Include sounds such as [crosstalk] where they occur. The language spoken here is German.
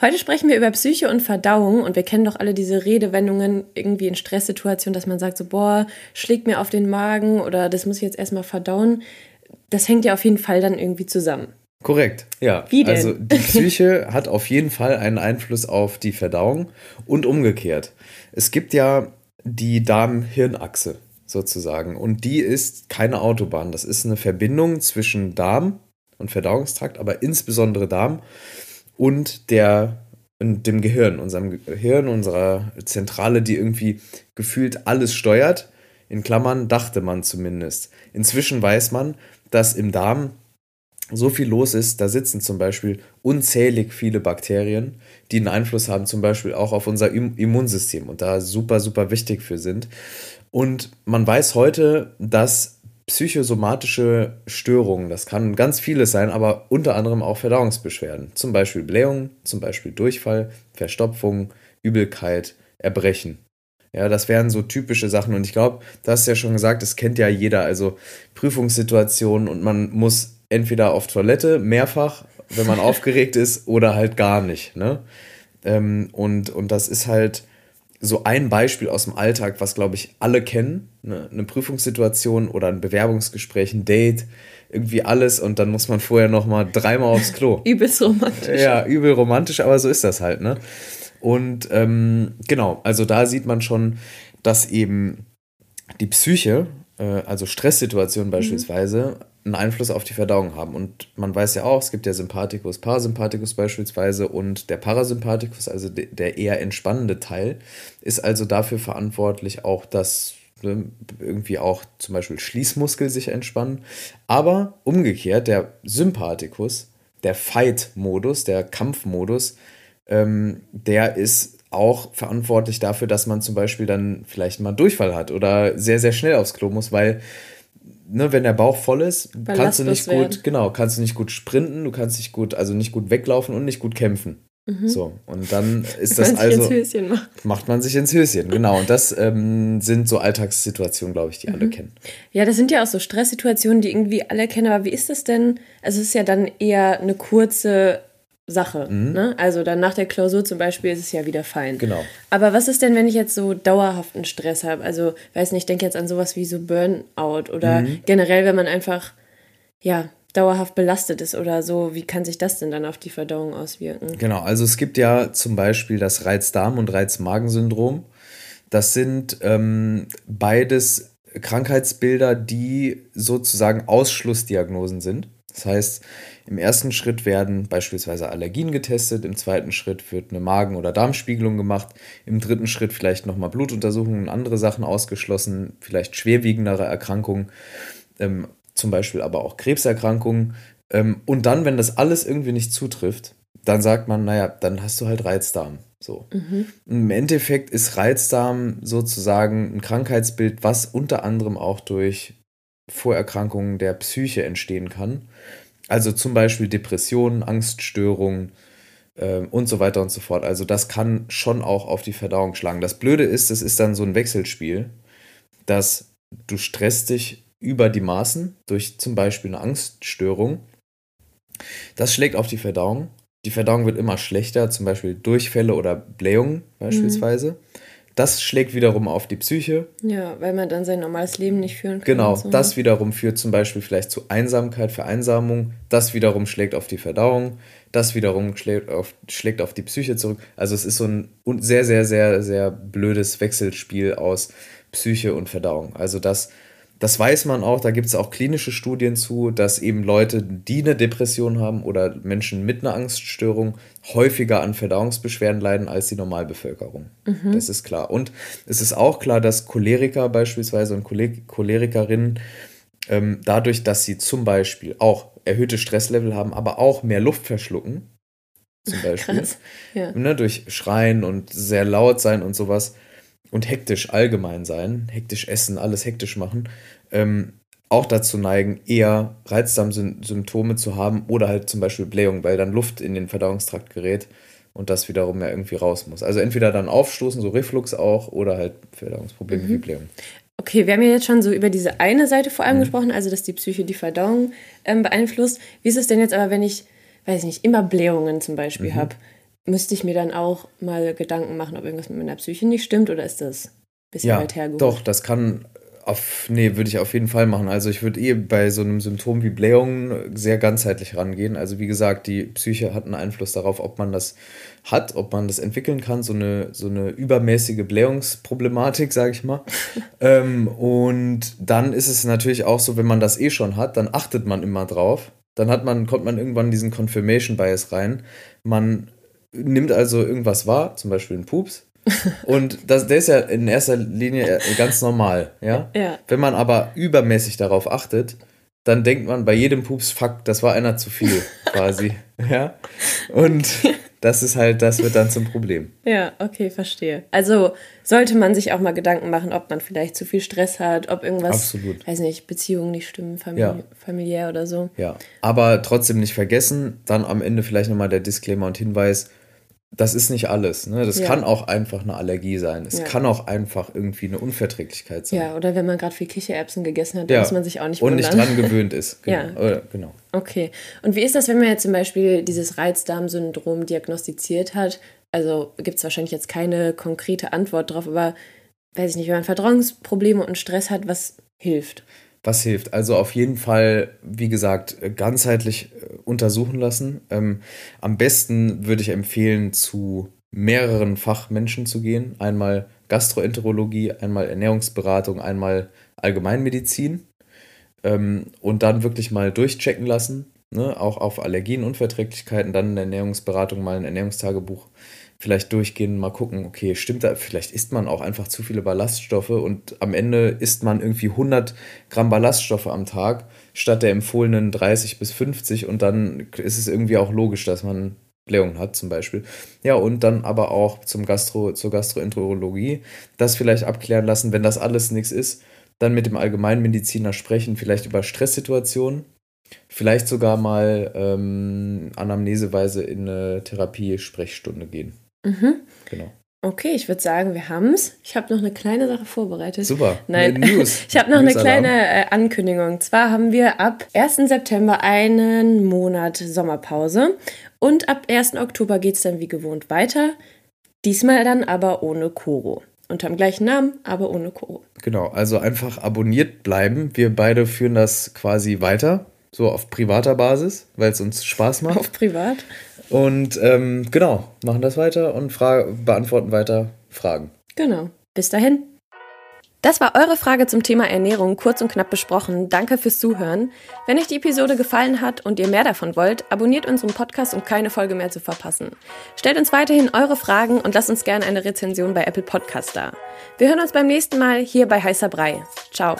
Heute sprechen wir über Psyche und Verdauung und wir kennen doch alle diese Redewendungen irgendwie in Stresssituationen, dass man sagt so, boah, schlägt mir auf den Magen oder das muss ich jetzt erstmal verdauen. Das hängt ja auf jeden Fall dann irgendwie zusammen. Korrekt, ja. Wie denn? Also die Psyche [laughs] hat auf jeden Fall einen Einfluss auf die Verdauung und umgekehrt. Es gibt ja die Darm-Hirn-Achse sozusagen und die ist keine Autobahn. Das ist eine Verbindung zwischen Darm und Verdauungstrakt, aber insbesondere Darm und der dem Gehirn, unserem Gehirn, unserer Zentrale, die irgendwie gefühlt alles steuert. In Klammern dachte man zumindest. Inzwischen weiß man, dass im Darm so viel los ist. Da sitzen zum Beispiel unzählig viele Bakterien, die einen Einfluss haben, zum Beispiel auch auf unser Immunsystem und da super, super wichtig für sind. Und man weiß heute, dass psychosomatische Störungen. Das kann ganz vieles sein, aber unter anderem auch Verdauungsbeschwerden. Zum Beispiel Blähungen, zum Beispiel Durchfall, Verstopfung, Übelkeit, Erbrechen. Ja, das wären so typische Sachen. Und ich glaube, du hast ja schon gesagt, das kennt ja jeder. Also Prüfungssituationen und man muss entweder auf Toilette mehrfach, wenn man [laughs] aufgeregt ist, oder halt gar nicht. Ne? Ähm, und, und das ist halt so ein Beispiel aus dem Alltag, was, glaube ich, alle kennen. Ne? Eine Prüfungssituation oder ein Bewerbungsgespräch, ein Date, irgendwie alles und dann muss man vorher noch mal dreimal aufs Klo. [laughs] Übelst romantisch. Ja, übel romantisch, aber so ist das halt, ne? Und ähm, genau, also da sieht man schon, dass eben die Psyche, äh, also Stresssituationen beispielsweise, mhm einen Einfluss auf die Verdauung haben. Und man weiß ja auch, es gibt ja Sympathikus, Parasympathikus beispielsweise und der Parasympathikus, also der eher entspannende Teil, ist also dafür verantwortlich, auch dass ne, irgendwie auch zum Beispiel Schließmuskel sich entspannen. Aber umgekehrt, der Sympathikus, der Fight-Modus, der Kampfmodus, ähm, der ist auch verantwortlich dafür, dass man zum Beispiel dann vielleicht mal Durchfall hat oder sehr, sehr schnell aufs Klo muss, weil ne, wenn der Bauch voll ist, kannst du nicht werden. gut, genau, kannst du nicht gut sprinten, du kannst nicht gut, also nicht gut weglaufen und nicht gut kämpfen. Mhm. So, und dann ist [laughs] das also. Ins Höschen macht. macht man sich ins Höschen, genau. Und das ähm, sind so Alltagssituationen, glaube ich, die mhm. alle kennen. Ja, das sind ja auch so Stresssituationen, die irgendwie alle kennen. Aber wie ist das denn? Also, es ist ja dann eher eine kurze Sache. Mhm. Ne? Also dann nach der Klausur zum Beispiel ist es ja wieder fein. Genau. Aber was ist denn, wenn ich jetzt so dauerhaften Stress habe? Also, weiß nicht, ich denke jetzt an sowas wie so Burnout oder mhm. generell, wenn man einfach, ja, dauerhaft belastet ist oder so, wie kann sich das denn dann auf die Verdauung auswirken? Genau, also es gibt ja zum Beispiel das Reizdarm- und Reizmagensyndrom. Das sind ähm, beides Krankheitsbilder, die sozusagen Ausschlussdiagnosen sind. Das heißt, im ersten Schritt werden beispielsweise Allergien getestet, im zweiten Schritt wird eine Magen- oder Darmspiegelung gemacht, im dritten Schritt vielleicht nochmal Blutuntersuchungen und andere Sachen ausgeschlossen, vielleicht schwerwiegendere Erkrankungen, ähm, zum Beispiel aber auch Krebserkrankungen. Ähm, und dann, wenn das alles irgendwie nicht zutrifft, dann sagt man, naja, dann hast du halt Reizdarm. So. Mhm. Im Endeffekt ist Reizdarm sozusagen ein Krankheitsbild, was unter anderem auch durch Vorerkrankungen der Psyche entstehen kann. Also zum Beispiel Depressionen, Angststörungen äh, und so weiter und so fort. Also das kann schon auch auf die Verdauung schlagen. Das Blöde ist, es ist dann so ein Wechselspiel, dass du stresst dich über die Maßen durch zum Beispiel eine Angststörung. Das schlägt auf die Verdauung. Die Verdauung wird immer schlechter, zum Beispiel Durchfälle oder Blähungen beispielsweise. Mhm. Das schlägt wiederum auf die Psyche. Ja, weil man dann sein normales Leben nicht führen kann. Genau, so. das wiederum führt zum Beispiel vielleicht zu Einsamkeit, Vereinsamung. Das wiederum schlägt auf die Verdauung. Das wiederum schlägt auf, schlägt auf die Psyche zurück. Also es ist so ein sehr, sehr, sehr, sehr blödes Wechselspiel aus Psyche und Verdauung. Also das das weiß man auch, da gibt es auch klinische Studien zu, dass eben Leute, die eine Depression haben oder Menschen mit einer Angststörung häufiger an Verdauungsbeschwerden leiden als die Normalbevölkerung. Mhm. Das ist klar. Und es ist auch klar, dass Choleriker beispielsweise und Cholerikerinnen ähm, dadurch, dass sie zum Beispiel auch erhöhte Stresslevel haben, aber auch mehr Luft verschlucken, zum [laughs] Beispiel, ja. ne, durch Schreien und sehr laut sein und sowas, und hektisch allgemein sein, hektisch essen, alles hektisch machen, ähm, auch dazu neigen, eher Reizdarmsymptome zu haben oder halt zum Beispiel Blähung, weil dann Luft in den Verdauungstrakt gerät und das wiederum ja irgendwie raus muss. Also entweder dann aufstoßen, so Reflux auch, oder halt Verdauungsprobleme mhm. wie Blähung. Okay, wir haben ja jetzt schon so über diese eine Seite vor allem mhm. gesprochen, also dass die Psyche die Verdauung ähm, beeinflusst. Wie ist es denn jetzt aber, wenn ich, weiß ich nicht, immer Blähungen zum Beispiel mhm. habe? Müsste ich mir dann auch mal Gedanken machen, ob irgendwas mit meiner Psyche nicht stimmt oder ist das ein bisschen ja, weit hergeholt? Doch, das kann auf, nee, würde ich auf jeden Fall machen. Also ich würde eh bei so einem Symptom wie Blähungen sehr ganzheitlich rangehen. Also wie gesagt, die Psyche hat einen Einfluss darauf, ob man das hat, ob man das entwickeln kann, so eine, so eine übermäßige Blähungsproblematik, sage ich mal. [laughs] ähm, und dann ist es natürlich auch so, wenn man das eh schon hat, dann achtet man immer drauf. Dann hat man, kommt man irgendwann diesen Confirmation Bias rein. Man nimmt also irgendwas wahr, zum Beispiel einen Pups, [laughs] und das, der ist ja in erster Linie ganz normal, ja? ja. Wenn man aber übermäßig darauf achtet, dann denkt man bei jedem Pups, fuck, das war einer zu viel, [laughs] quasi. Ja. Und [laughs] das ist halt, das wird dann zum Problem. [laughs] Ja, okay, verstehe. Also sollte man sich auch mal Gedanken machen, ob man vielleicht zu viel Stress hat, ob irgendwas, Absolut. weiß nicht, Beziehungen nicht stimmen, famili ja. familiär oder so. Ja, aber trotzdem nicht vergessen, dann am Ende vielleicht nochmal der Disclaimer und Hinweis, das ist nicht alles. Ne? Das ja. kann auch einfach eine Allergie sein. Es ja. kann auch einfach irgendwie eine Unverträglichkeit sein. Ja, oder wenn man gerade viel Kichererbsen gegessen hat, ja. muss man sich auch nicht Und wundern. nicht dran gewöhnt ist. [laughs] Genau. ja. Oder, genau. Okay. Und wie ist das, wenn man jetzt zum Beispiel dieses Reizdarmsyndrom diagnostiziert hat? Also gibt es wahrscheinlich jetzt keine konkrete Antwort drauf, aber weiß ich nicht, wenn man Verdauungsprobleme und Stress hat, was hilft? Was hilft? Also auf jeden Fall, wie gesagt, ganzheitlich äh, untersuchen lassen. Ähm, am besten würde ich empfehlen, zu mehreren Fachmenschen zu gehen. Einmal Gastroenterologie, einmal Ernährungsberatung, einmal Allgemeinmedizin. Ähm, und dann wirklich mal durchchecken lassen. Ne? Auch auf Allergien, Unverträglichkeiten, dann in der Ernährungsberatung mal ein Ernährungstagebuch vielleicht durchgehen, mal gucken, okay, stimmt da, vielleicht isst man auch einfach zu viele Ballaststoffe und am Ende isst man irgendwie 100 Gramm Ballaststoffe am Tag statt der empfohlenen 30 bis 50 und dann ist es irgendwie auch logisch, dass man Blähungen hat zum Beispiel. Ja, und dann aber auch zum Gastro, zur Gastroenterologie das vielleicht abklären lassen, wenn das alles nichts ist, dann mit dem Allgemeinmediziner sprechen, vielleicht über Stresssituationen, vielleicht sogar mal ähm, anamneseweise in eine Therapie-Sprechstunde gehen. Mhm. Genau. Okay, ich würde sagen, wir haben es. Ich habe noch eine kleine Sache vorbereitet. Super. Nein, News. [laughs] ich habe noch News eine kleine äh, Ankündigung. Und zwar haben wir ab 1. September einen Monat Sommerpause. Und ab 1. Oktober geht es dann wie gewohnt weiter. Diesmal dann aber ohne Koro. Unter dem gleichen Namen, aber ohne Koro. Genau, also einfach abonniert bleiben. Wir beide führen das quasi weiter. So auf privater Basis, weil es uns Spaß macht. Auf privat. Und ähm, genau, machen das weiter und beantworten weiter Fragen. Genau. Bis dahin. Das war eure Frage zum Thema Ernährung kurz und knapp besprochen. Danke fürs Zuhören. Wenn euch die Episode gefallen hat und ihr mehr davon wollt, abonniert unseren Podcast, um keine Folge mehr zu verpassen. Stellt uns weiterhin eure Fragen und lasst uns gerne eine Rezension bei Apple Podcast da. Wir hören uns beim nächsten Mal hier bei Heißer Brei. Ciao.